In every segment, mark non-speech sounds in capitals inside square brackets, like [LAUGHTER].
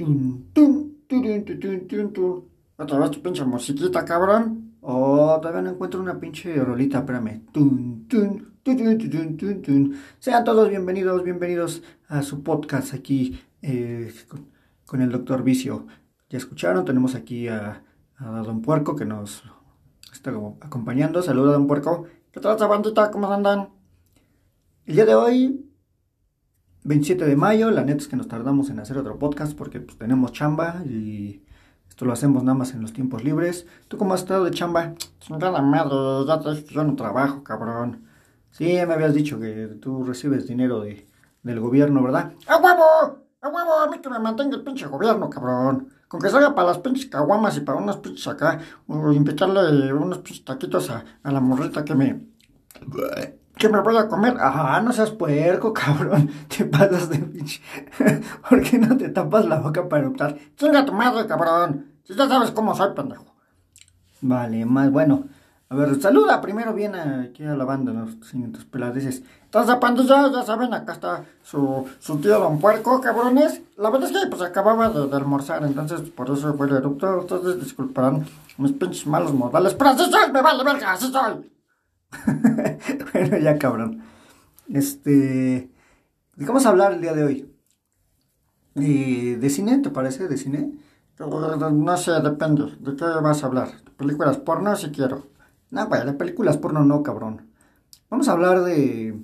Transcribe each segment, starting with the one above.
Tun, tun, turun, tutun, tun, tun. Otra vez tu pinche musiquita, cabrón. Oh, todavía no encuentro una pinche rolita, espérame. Tun, tun, tutun, tutun, tun, tun. Sean todos bienvenidos, bienvenidos a su podcast aquí eh, con, el doctor Vicio. Ya escucharon, tenemos aquí a, a Don Puerco que nos está como acompañando. Saluda, Don Puerco. ¿Qué tal, bandita? ¿Cómo andan? El día de hoy 27 de mayo, la neta es que nos tardamos en hacer otro podcast porque pues, tenemos chamba y esto lo hacemos nada más en los tiempos libres. ¿Tú cómo has estado de chamba? Chingada madre, ya te yo no trabajo, cabrón. Sí, me habías dicho que tú recibes dinero de, del gobierno, ¿verdad? ¡A huevo! ¡A huevo! A mí que me mantenga el pinche gobierno, cabrón. Con que salga para las pinches caguamas y para unos pinches acá, o invitarle unos pinches taquitos a, a la morrita que me ¿Qué me voy a comer? Ah, no seas puerco, [LAUGHS] cabrón. Te pasas de pinche. [LAUGHS] ¿Por qué no te tapas la boca para optar? Chinga tu madre, cabrón. Si ya sabes cómo soy, pendejo. Vale, más bueno. A ver, saluda primero bien aquí a la banda, ¿no? Sin tus peladeces. Entonces, pandilla, ya saben, acá está su, su tío Don Puerco, cabrones. La verdad es que, pues, acababa de, de almorzar, entonces, por eso fue el erupto. Entonces, disculparán mis pinches malos modales. Pero así soy, me vale verga, así soy. [LAUGHS] bueno, ya cabrón. Este. ¿De qué vamos a hablar el día de hoy? ¿De, ¿De cine? ¿Te parece? ¿De cine? No sé, depende. ¿De qué vas a hablar? ¿Películas porno? Si quiero. No, güey, de películas porno no, cabrón. Vamos a hablar de.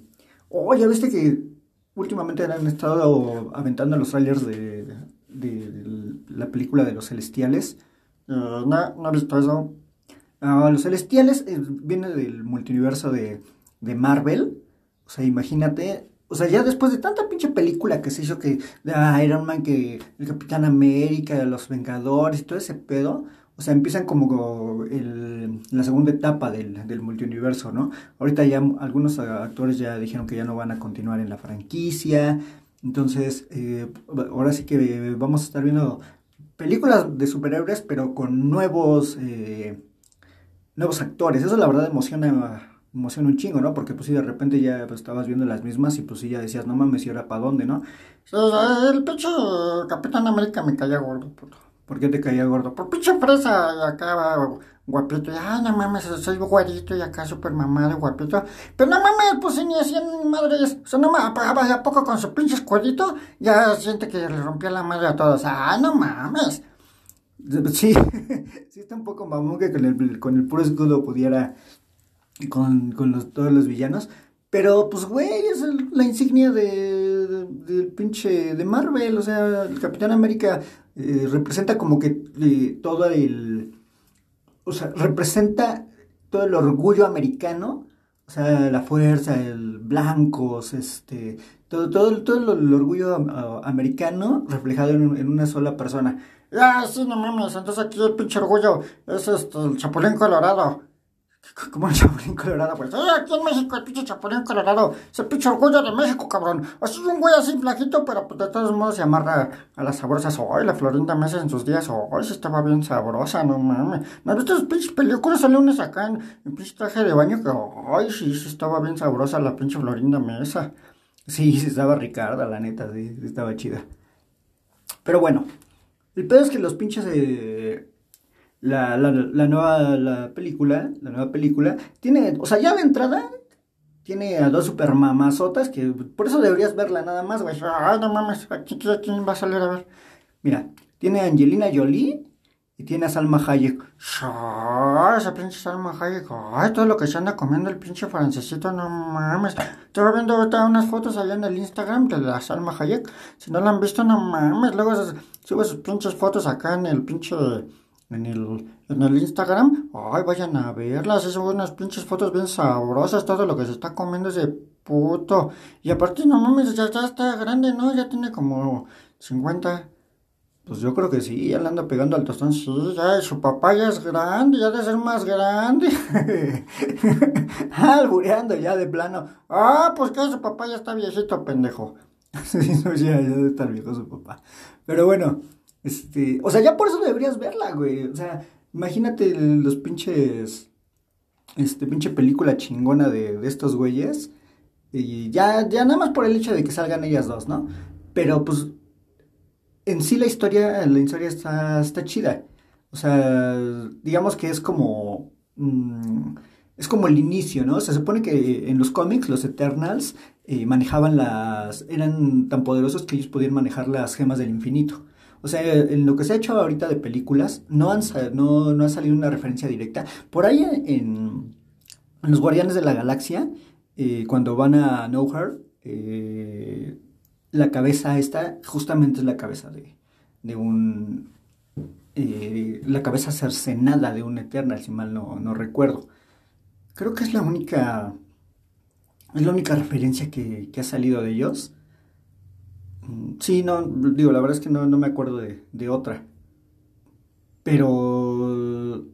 Oh, ya viste que últimamente han estado aventando los trailers de, de, de la película de los celestiales. Uh, no, no he visto eso. Uh, los celestiales eh, viene del multiverso de, de, Marvel. O sea, imagínate. O sea, ya después de tanta pinche película que se hizo que de Iron Man, que el Capitán América, los Vengadores y todo ese pedo. O sea, empiezan como el, la segunda etapa del, del multiuniverso, ¿no? Ahorita ya algunos actores ya dijeron que ya no van a continuar en la franquicia. Entonces, eh, ahora sí que vamos a estar viendo películas de superhéroes, pero con nuevos. Eh, nuevos actores. Eso la verdad emociona, emociona un chingo, ¿no? Porque pues si de repente ya pues, estabas viendo las mismas y pues sí ya decías, no mames, ¿y ahora para dónde, no? El pinche Capitán América me caía gordo, puto. ¿Por qué te caía gordo? Por pinche fresa y acá guapito. Y, ay, no mames, soy guarito y acá súper mamado, guapito. Pero no mames, pues ni hacían madres. O sea, no mames, a poco con su pinche escuadito ya siente que le rompía la madre a todos. Ay, no mames. [LAUGHS] Sí, sí está un poco mamón que con el, con el puro escudo pudiera con, con los, todos los villanos. Pero, pues, güey, es la insignia de, de, del pinche de Marvel. O sea, el Capitán América eh, representa como que eh, todo el... O sea, representa todo el orgullo americano. O sea, la fuerza, el blancos, este... Todo, todo, todo el, orgullo americano reflejado en, en una sola persona. Ah, sí, no mames, entonces aquí el pinche orgullo es este, el Chapulín Colorado. ¿Cómo el Chapulín Colorado? Pues, eh, aquí en México el pinche Chapulín Colorado es el pinche orgullo de México, cabrón. Así un güey así flaquito, pero pues, de todos modos se amarra a las sabrosas. Ay, la Florinda Mesa en sus días, ay, sí estaba bien sabrosa, no mames. ¿Me has visto las pinches películas? Sale unas acá en, en pinche traje de baño que, ay, sí, estaba bien sabrosa la pinche Florinda Mesa. Sí, sí estaba Ricarda, la neta, sí estaba chida. Pero bueno, el pedo es que los pinches eh, la, la, nueva la película, la nueva película, tiene, o sea, ya de entrada, tiene a dos super mamazotas que por eso deberías verla nada más, güey. Ay, no mames, ¿quién, ¿quién va a salir a ver? Mira, tiene a Angelina Jolie y tiene a Salma Hayek. Ay, esa pinche Salma Hayek. Ay, todo lo que se anda comiendo el pinche francesito, no mames. Estaba viendo ahorita unas fotos allá en el Instagram de la Salma Hayek. Si no la han visto, no mames. Luego sube sus pinches fotos acá en el pinche. En el, en el Instagram. Ay, vayan a verlas. Son unas pinches fotos bien sabrosas. Todo lo que se está comiendo ese puto. Y aparte, no mames, ya, ya está grande, ¿no? Ya tiene como 50. Pues yo creo que sí, ya le anda pegando al tostón. Sí, ya su papá ya es grande, ya debe ser más grande. [LAUGHS] Albureando ya de plano. Ah, pues que su papá ya está viejito, pendejo. [LAUGHS] sí, no, ya, ya debe estar viejo su papá. Pero bueno, este. O sea, ya por eso deberías verla, güey. O sea, imagínate los pinches. Este, pinche película chingona de, de estos güeyes. Y ya, ya nada más por el hecho de que salgan ellas dos, ¿no? Pero pues en sí la historia, la historia está, está chida. O sea, digamos que es como... mm, es como el inicio, ¿no? Se supone que en los cómics los Eternals manejaban las... eran tan poderosos que ellos podían manejar las gemas del infinito. O sea, en lo que se ha hecho ahorita de películas, no, han, no, no ha salido una referencia directa. Por ahí en, en Los Guardianes de la Galaxia, eh, cuando van a Nowhere, eh, la cabeza esta justamente es la cabeza de, de un... eh, la cabeza cercenada de un Eternal, si mal no, no recuerdo. Creo que es la única... Es la única referencia que, que ha salido de ellos. Mm, Sí, no, digo, la verdad es que no, no me acuerdo de, de otra. Pero...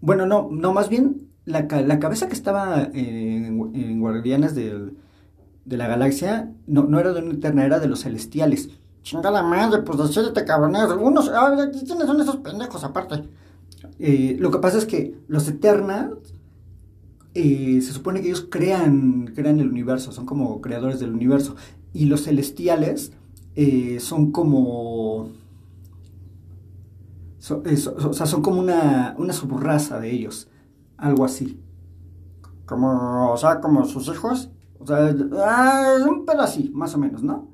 Bueno, no, no, más bien la, la cabeza que estaba en, Guardianes del- de la Galaxia no, no era de una Eterna, era de los Celestiales. Chingada madre, pues decídete cabrones. Unos, a ver, ¿quiénes son esos pendejos aparte? Eh, lo que pasa es que los Eternals eh, se supone que ellos crean, crean el universo, son como creadores del universo. Y los celestiales eh, son como. eh, o sea, son como una, una subraza de ellos. Algo así. Como, o sea, como sus hijos. O sea, ah, un pedo así, más o menos, ¿no?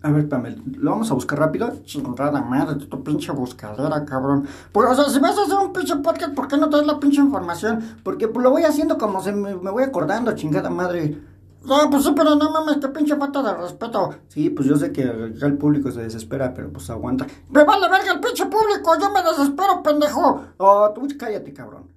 A ver, espérame, lo vamos a buscar rápido. Chingada madre, tu pinche buscadera, cabrón. Pues, o sea, si vas a hacer un pinche podcast, ¿por qué no traes la pinche información? Porque pues, lo voy haciendo como se me, voy acordando, chingada madre. No, pues sí, pero no mames, qué pinche falta de respeto. Sí, pues yo sé que acá el público se desespera, pero pues aguanta. ¡Me vale verga el pinche público! ¡Yo me desespero, pendejo! Oh, tú cállate, cabrón.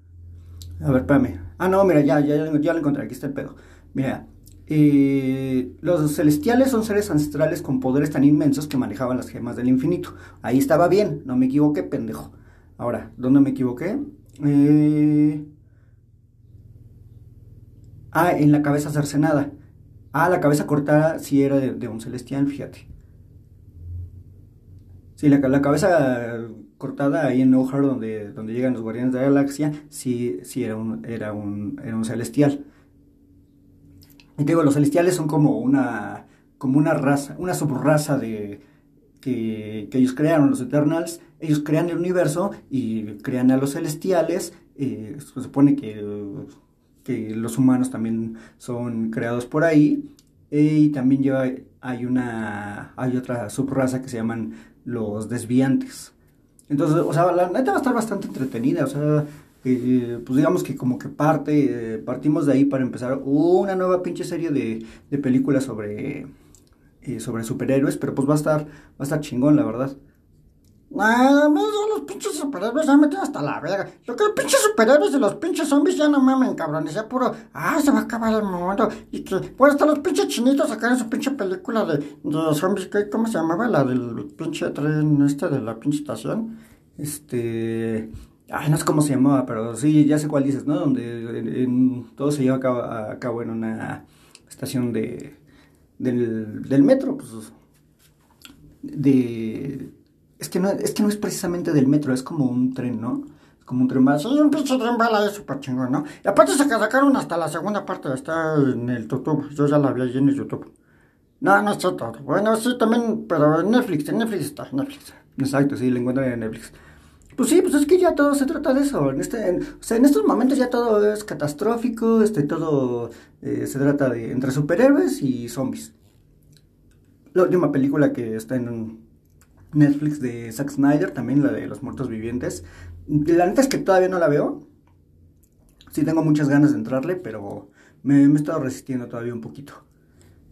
A ver, espérame. Ah, no, mira, ya, ya, ya, ya lo encontré. Aquí está el pedo. Mira, eh, los celestiales son seres ancestrales con poderes tan inmensos que manejaban las gemas del infinito. Ahí estaba bien, no me equivoqué, pendejo. Ahora, ¿dónde me equivoqué? Eh... Ah, en la cabeza cercenada. Ah, la cabeza cortada sí era de, un celestial, fíjate. Sí, la, la cabeza cortada ahí en O'Hare donde, donde llegan los guardianes de la galaxia, sí, sí era un, era un, era un celestial. Y digo, los celestiales son como una, como una raza, una subraza de, que, que ellos crearon, los Eternals. Ellos crean el universo y crean a los celestiales. eh, se supone que, que los humanos también son creados por ahí. eh, y también lleva, hay una, hay otra subraza que se llaman los desviantes. Entonces, o sea, la neta va a estar bastante entretenida, o sea, pues digamos que como que parte, eh, partimos de ahí para empezar una nueva pinche serie de, de películas sobre, eh, sobre superhéroes, pero pues va a estar, va a estar chingón, la verdad. Ah, los pinches superhéroes ya me tienen hasta la verga. Yo que los pinches superhéroes y los pinches zombies ya no mamen, cabrones. Ya puro, ah, se va a acabar el mundo. Y que, bueno, hasta los pinches chinitos sacaron su pinche película de, de zombies. ¿qué- ¿Cómo se llamaba? La del pinche tren este de la pinche estación. Este. Ay, no sé cómo se llamaba, pero sí, ya sé cuál dices, ¿no? Donde todo se lleva a cabo, en una estación de, del, metro, pues de... Es que, no, es que no es precisamente del metro, es como un tren, ¿no? Es como un tren bala. Sí, un pinche tren bala es súper chingón, ¿no? Y aparte se sacaron hasta la segunda parte, está en el YouTube. Yo ya la vi allí en el YouTube. No, no está todo. Bueno, sí, también, pero en Netflix, en Netflix está, Netflix. Exacto, sí, lo encuentran en Netflix. Pues sí, pues es que ya todo se trata de eso. En este, en- o sea, en estos momentos ya todo es catastrófico, este, todo eh, se trata de entre superhéroes y zombies. La última película que está en Netflix de Zack Snyder, también la de los muertos vivientes. La neta es que todavía no la veo. Sí tengo muchas ganas de entrarle, pero me, me he estado resistiendo todavía un poquito.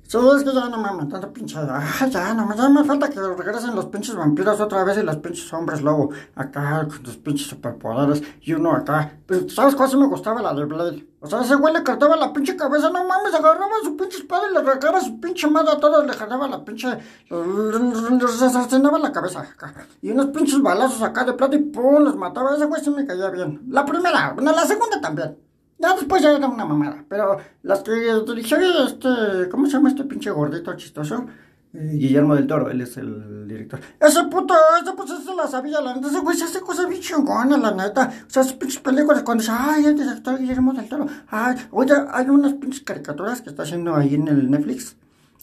Sí, es que ya no mames, tanta pinche. Ah, ya, no, ya me falta que regresen los pinches vampiros otra vez y los pinches hombres lobo. Acá, con sus pinches superpoderes. Y uno acá. Pero, ¿sabes cuál sí me gustaba? La de Blade. O sea, ese güey le cortaba la pinche cabeza. No mames, agarraba su pinche espada y le arrancaba su pinche madre a todos. Le jalaba la pinche. Les asesinaba la cabeza acá. Y unos pinches balazos acá de plata y pum, los mataba. Ese güey sí me caía bien. La primera, no, la segunda también. Ya después ya era una mamada. Pero las que dirigió este. ¿Cómo se llama este pinche gordito chistoso? Eh, Guillermo del Toro, él es el director. Ese puto, ese pues ese la sabía, la neta. Ese güey se hace cosas bien chingonas, la neta. O sea, esas pinches películas cuando dice, ay, el director Guillermo del Toro. Ay, oye, hay unas pinches caricaturas que está haciendo ahí en el Netflix.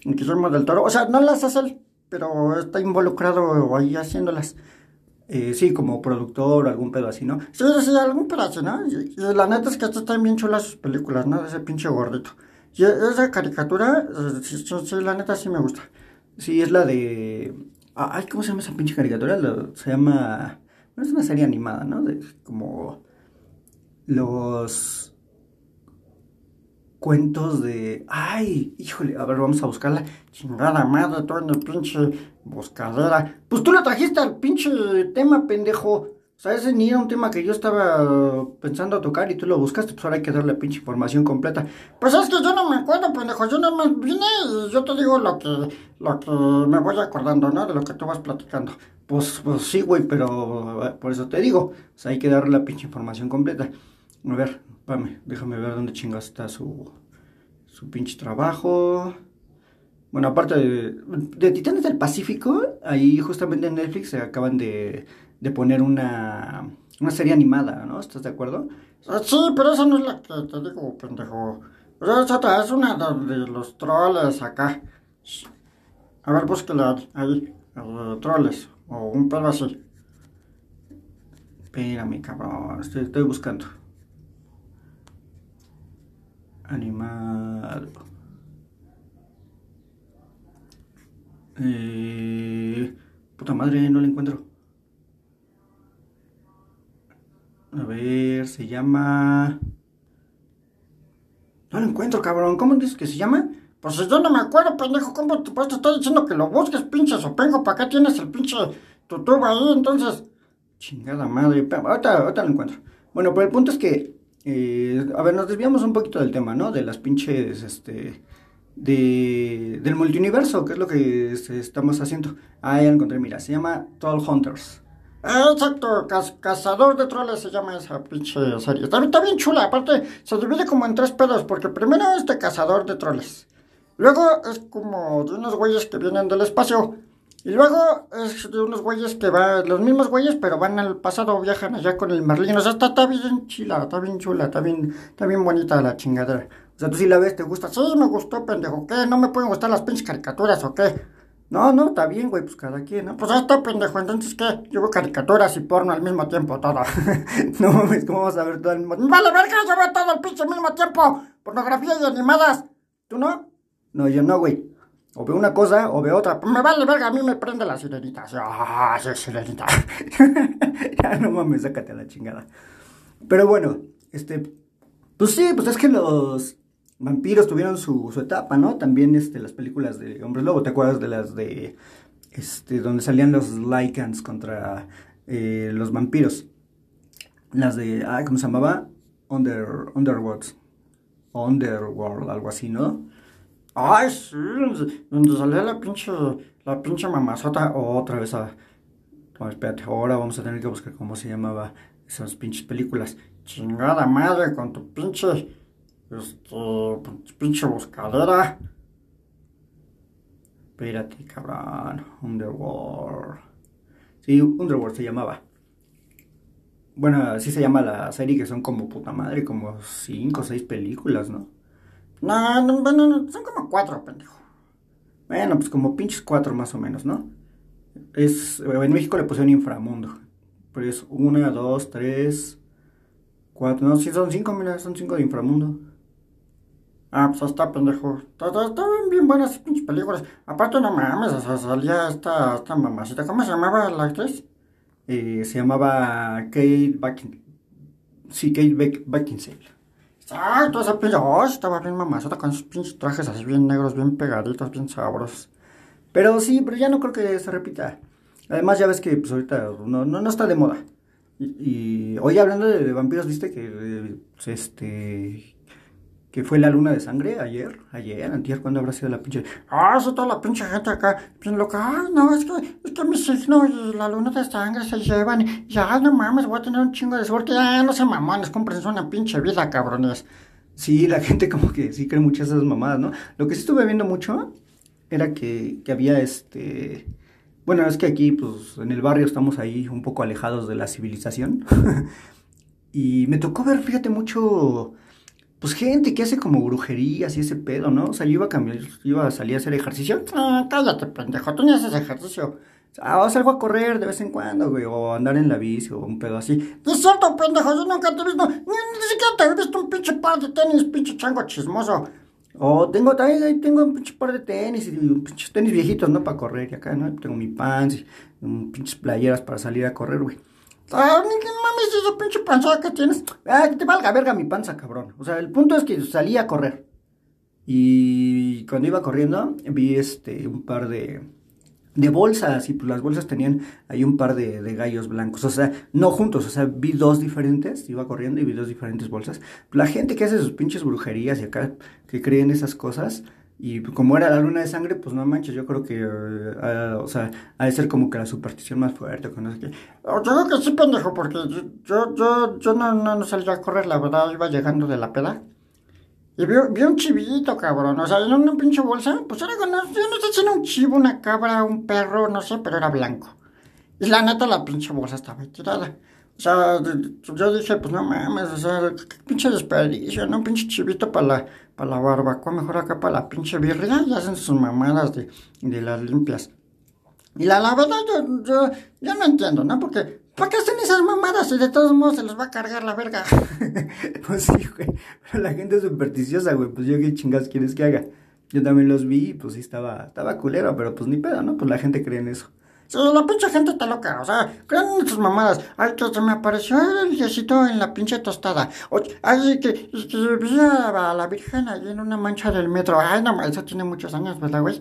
Guillermo del Toro. O sea, no las hace él, pero está involucrado ahí haciéndolas. Eh, sí, como productor algún pedo así, ¿no? Sí, sí, algún pedazo, ¿no? Y, la neta es que están bien chulas sus películas, ¿no? Ese pinche gordito. Y esa caricatura, eh, sí, la neta sí me gusta. Sí, es la de... Ay, ¿cómo se llama esa pinche caricatura? se llama... Bueno, es una serie animada, ¿no? De, como... Los cuentos de. Ay, híjole, a ver, vamos a buscarla. Chingada madre, todo en el pinche buscadera. Pues tú lo trajiste al pinche tema, pendejo. O sea, ese ni era un tema que yo estaba pensando tocar y tú lo buscaste, pues ahora hay que darle pinche información completa. Pues es que yo no me acuerdo, pendejo. Yo nada más vine y yo te digo lo que, lo que me voy acordando, ¿no? De lo que tú vas platicando. Pues, pues sí, güey, pero eh, por eso te digo. O sea, hay que darle la pinche información completa. A ver, Espérame, déjame ver dónde chingas está su, su pinche trabajo. Bueno, aparte de, de, Titanes del Pacífico, ahí justamente en Netflix se acaban de, de poner una, una serie animada, ¿no? ¿Estás de acuerdo? Ah, sí, pero esa no es la que te digo, pendejo. Pero es una de los troles acá. A ver, búsquela ahí, troles, o un pedo así. Espérame, cabrón, estoy buscando. Animal. Eh, puta madre, no la encuentro. A ver, se llama... No lo encuentro, cabrón. ¿Cómo dices que se llama? Pues yo no me acuerdo, pendejo. ¿Cómo te, pues te diciendo que lo busques, pinche sopengo? ¿Para acá tienes el pinche tutuba ahí? Entonces... Chingada madre. Ahorita, ahorita lo encuentro. Bueno, pero el punto es que eh, a ver, nos desviamos un poquito del tema, ¿no? De las pinches, este, de, del multiuniverso, que es lo que estamos haciendo. Ah, lo encontré, mira, se llama Troll Hunters. Exacto, Cazador de Troles se llama esa pinche serie. Está, está, bien chula, aparte se divide como en tres pedos, porque primero es de Cazador de Troles. Luego es como de unos güeyes que vienen del espacio. Y luego es de unos güeyes que van, los mismos güeyes, pero van al pasado, viajan allá con el Merlín. O sea, está, está bien chila, está bien chula, está bien, está bien bonita la chingadera. O sea, tú sí la ves, te gusta. Sí, me gustó, pendejo. ¿Qué? ¿No me pueden gustar las pinches caricaturas o qué? No, no, está bien, güey, pues cada quien, ¿no? Pues ahí está, pendejo. Entonces, ¿qué? Yo veo caricaturas y porno al mismo tiempo, todo. [LAUGHS] no mames, ¿cómo vas a ver todo al mismo tiempo? Vale, verga, yo veo todo al pinche al mismo tiempo. Pornografía y animadas. ¿Tú no? No, yo no, güey. O veo una cosa o veo otra. Me vale verga, a mí me prende la sirenita. Ah, sí, sirenita. [LAUGHS] ya no mames, sácate a la chingada. Pero bueno, este. Pues sí, pues es que los vampiros tuvieron su, su etapa, ¿no? También este, las películas de Hombres Lobo, ¿te acuerdas de las de. Este, donde salían los Lycans contra eh, los vampiros? Las de. Ah, ¿cómo se llamaba? Under, Underworld. Underworld, algo así, ¿no? Ay, sí, donde salía la pinche, la pinche mamazota. otra vez a... No, espérate, ahora vamos a tener que buscar cómo se llamaba esas pinches películas. Chingada madre con tu pinche, este, pinche buscadera. Espérate, cabrón. Underworld. Sí, Underworld se llamaba. Bueno, así se llama la serie, que son como puta madre, como cinco o seis películas, ¿no? No, no, bueno, son como cuatro, pendejo. Bueno, pues como pinches cuatro más o menos, ¿no? Es, en México le pusieron inframundo. Pero es una, dos, tres, cuatro. No, sí son cinco, mira, son cinco de inframundo. Ah, pues está pendejo. Estaban bien buenas esas pinches películas. Aparte, no mames, salía esta, esta mamacita. ¿Cómo se llamaba la actriz? Eh, se llamaba Kate Beckinsale. Sí, Kate Beckinsale. Ay, toda esa pinche, estaba bien mamazota con sus pinches trajes así bien negros, bien pegaditos, bien sabrosos. Pero sí, pero ya no creo que se repita. Además, ya ves que pues ahorita no, no, está de moda. Y, hoy hablando de, vampiros, viste que eh, este que fue la luna de sangre ayer, ayer, antier, cuando habrá sido la pinche, ah, eso toda la pinche gente acá, bien loca, ay, no, es que, es que mi signo y la luna de sangre se llevan, ya, no mames, voy a tener un chingo de suerte, ya, no sé, mamones, cómprense una pinche vida, cabrones. Sí, la [LAUGHS] gente como que sí cree muchas esas mamadas, ¿no? Lo que sí estuve viendo mucho era que, que había este... Bueno, es que aquí, pues, en el barrio estamos ahí un poco alejados de la civilización. [LAUGHS] y me tocó ver, fíjate, mucho pues gente que hace como brujerías y ese pedo, ¿no? O sea, yo iba a cambiar, iba a salir a hacer ejercicio. Ah, cállate, pendejo, tú ni haces ejercicio. Ah, salgo a correr de vez en cuando, güey, o andar en la bici o un pedo así. No es cierto, pendejo, yo nunca te he visto, ni, siquiera te he visto un pinche par de tenis, pinche chango chismoso. O tengo ahí tengo un pinche par de tenis y pinches tenis viejitos, ¿no? Para correr. Y acá, ¿no? Tengo mi pants y pinches playeras para salir a correr, güey. Ah, ¿qué mames esa pinche panza que tienes? Ah, que te valga verga mi panza, cabrón. O sea, el punto es que salí a correr. Y cuando iba corriendo, vi este un par de de bolsas y pues las bolsas tenían ahí un par de, gallos blancos, o sea, no juntos, o sea, vi dos diferentes, iba corriendo y vi dos diferentes bolsas. La gente que hace sus pinches brujerías y acá que creen esas cosas, y como era la luna de sangre, pues no manches, yo creo que, uh, o sea, ha de ser como que la superstición más fuerte, con no sé qué. Yo creo que sí, pendejo, porque yo, yo, yo, no, no, no salía a correr, la verdad, iba llegando de la peda. Y vi, un chivito, cabrón. O sea, en una pinche bolsa. Pues era, no, yo no sé si era un chivo, una cabra, un perro, no sé, pero era blanco. Y la neta, la pinche bolsa estaba tirada. O sea, yo dije, pues no mames, o sea, qué pinche desperdicio, ¿no? Pinche chivito para la, para la barbacoa, mejor acá para la pinche birria, y hacen sus mamadas de, de las limpias. Y la, la verdad, yo, yo, yo no entiendo, ¿no? Porque ¿Para qué hacen esas mamadas y de todos modos se los va a cargar la verga? [LAUGHS] pues sí, güey. Pero la gente es supersticiosa, güey. Pues yo qué chingas quieres que haga. Yo también los vi pues sí estaba, estaba culero, pero pues ni pedo, ¿no? Pues la gente cree en eso. Sí, la pinche gente está loca, o sea, creen en esas mamadas. Ay, que se me apareció el diosito en la pinche tostada. Oye, ay, que, que vi a la Virgen allí en una mancha del metro. Ay, no, eso tiene muchos años, ¿verdad, güey?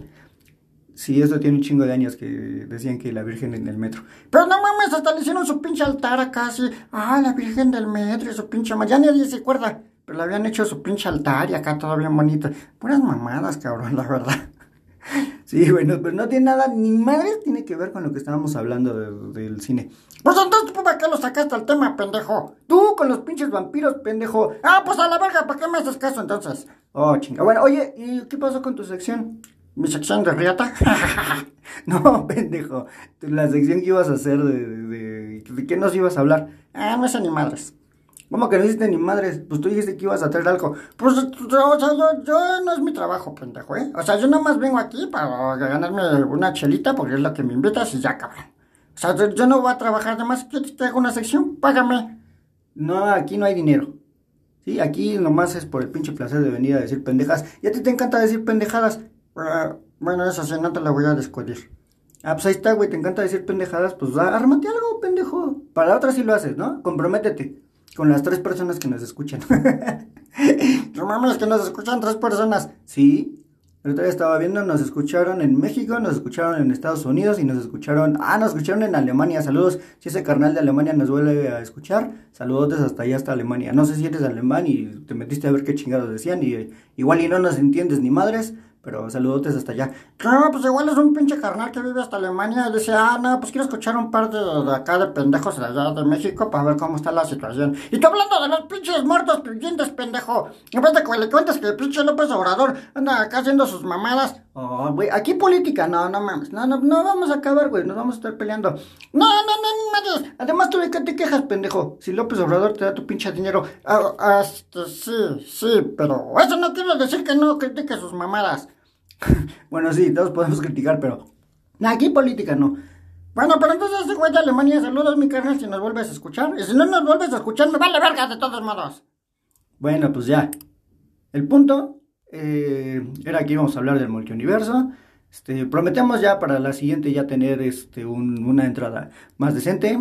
Sí, eso tiene un chingo de años que decían que la Virgen en el metro. Pero no mames, hasta le hicieron su pinche altar acá, así. Ah, la Virgen del metro y su pinche... Ya nadie se acuerda. Pero le habían hecho su pinche altar y acá todo bien bonito. Puras mamadas, cabrón, la verdad. [LAUGHS] Sí, bueno, pero no tiene nada, ni madre tiene que ver con lo que estábamos hablando del cine. Pues entonces, ¿para qué lo sacaste al tema, pendejo? Tú con los pinches vampiros, pendejo. Ah, pues a la verga, ¿para qué me haces caso entonces? Oh, chinga. Bueno, oye, ¿y qué pasó con tu sección? ¿Mi sección de riata? [LAUGHS] no, pendejo. La sección que ibas a hacer de, de, qué nos ibas a hablar. Ah, no sé ni madres. ¿Cómo que no hiciste ni madres? Pues tú dijiste que ibas a traer algo. Pues, o sea, yo, yo no es mi trabajo, pendejo, ¿eh? O sea, yo nomás vengo aquí para ganarme una chelita porque es la que me invitas y ya, cabrón. O sea, yo, no voy a trabajar, además, ¿quieres que te haga una sección? Págame. No, aquí no hay dinero. Sí, aquí nomás es por el pinche placer de venir a decir pendejas. Y a ti te encanta decir pendejadas. Ah, bueno, esa sí no te la voy a descubrir. Ah, pues ahí está, güey, te encanta decir pendejadas, pues ármate algo, pendejo. Para la otra sí lo haces, ¿no? Comprométete con las tres personas que nos escuchan. [LAUGHS] no mames, que nos escuchan tres personas. Sí. El otro día estaba viendo, nos escucharon en México, nos escucharon en Estados Unidos y nos escucharon, ah, nos escucharon en Alemania. Saludos, si ese carnal de Alemania nos vuelve a escuchar, saludos hasta allá, hasta Alemania. No sé si eres alemán y te metiste a ver qué chingados decían y igual y no nos entiendes ni madres, pero saludotes hasta allá. No, pues igual es un pinche carnal que vive hasta Alemania. Y dice, ah, no, pues quiero escuchar un par de, acá de pendejos de allá de México para ver cómo está la situación. Y tú hablando de los pinches muertos pinches pendejo. En vez de que le cuentes que el pinche López Obrador anda acá haciendo sus mamadas. Oh, güey, aquí política, no, no mames. No, no, no vamos a acabar, güey. Nos vamos a estar peleando. No, no, no, no mames. Además, tú de qué te quejas, pendejo. Si López Obrador te da tu pinche dinero. Ah, este, sí, sí, pero eso no quiere decir que no critique sus mamadas. [LAUGHS] bueno, sí, todos podemos criticar, pero aquí política no. Bueno, pero entonces ese güey de Alemania, saludos mi carnal si nos vuelves a escuchar. Y si no nos vuelves a escuchar, me vale verga de todos modos. Bueno, pues ya. El punto eh, era que íbamos a hablar del multiuniverso. Este, prometemos ya para la siguiente ya tener este, una entrada más decente.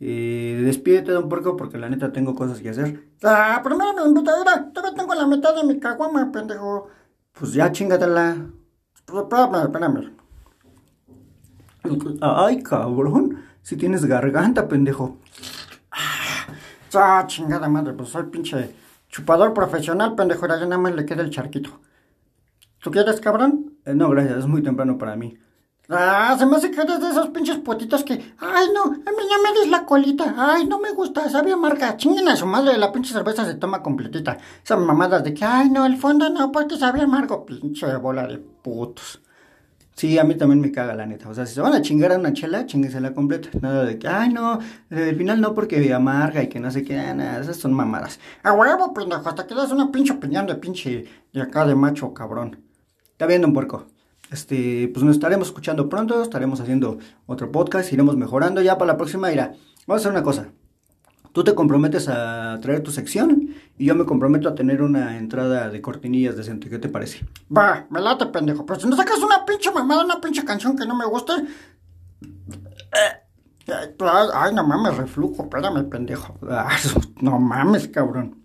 Eh, despídete de un porco porque la neta tengo cosas que hacer. Ah, primero me. Todavía tengo la mitad de mi caguama, pendejo. Pues ya chingatela. Pues, espérame, espérame. Ay, cabrón. Si tienes garganta, pendejo. Ah, chingada madre, pues soy pinche chupador profesional, pendejo. Ya nada más le queda el charquito. ¿Tú quieres, cabrón? Eh, no, gracias, es muy temprano para mí. Ah, se me hace que eres de esos pinches potitos que, ay no, a mí ya me des la colita, ay no me gusta, sabe amarga, chinguen a su madre, la pinche cerveza se toma completita. Esas mamadas de que, ay no, el fondo no, porque sabe amargo, pinche bola de putos. Sí, a mí también me caga la neta. O sea, si se van a chingar a una chela, la completa. Nada de que, ay, no, al final no porque amarga y que no sé qué, nada, esas son mamadas. A huevo, pendejo, hasta que das una pinche opinión de pinche de acá de macho cabrón. Está viendo un puerco. Este, pues nos estaremos escuchando pronto, estaremos haciendo otro podcast, iremos mejorando. Ya para la próxima, irá. Vamos a hacer una cosa. Tú te comprometes a traer tu sección y yo me comprometo a tener una entrada de cortinillas decente. ¿Qué te parece? Va, me late, pendejo. Pero si no sacas una pinche mamada, una pinche canción que no me guste. Eh, ay, no mames, reflujo. Espérame, pendejo. Ah, [LAUGHS] no mames, cabrón.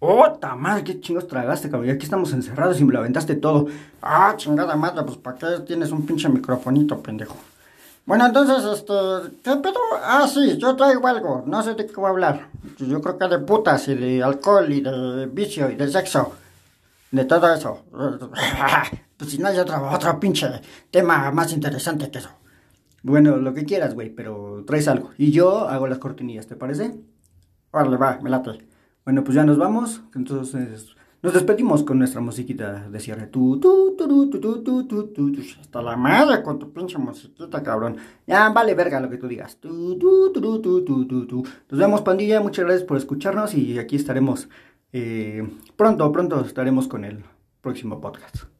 ¡Oh, madre! ¿Qué chingos tragaste, cabrón? Aquí estamos encerrados y me lo aventaste todo. Ah, chingada madre, pues ¿para qué tienes un pinche microfonito, pendejo? Bueno, entonces, este, ¿qué pedo? Ah, sí, yo traigo algo, no sé de qué voy a hablar. Yo creo que de putas y de alcohol y de vicio y de sexo, de todo eso. [LAUGHS] Pues si no hay otro, otro pinche tema más interesante que eso. Bueno, lo que quieras, güey, pero traes algo. Y yo hago las cortinillas, ¿te parece? Vale, va, me late. Bueno, pues ya nos vamos. Entonces, nos despedimos con nuestra musiquita de cierre. Tu, tu, tu, tu, Hasta la madre con tu pinche musiquita, cabrón. Ya, vale verga lo que tú digas. Nos vemos, pandilla. Muchas gracias por escucharnos y aquí estaremos. Eh, pronto, pronto estaremos con el próximo podcast.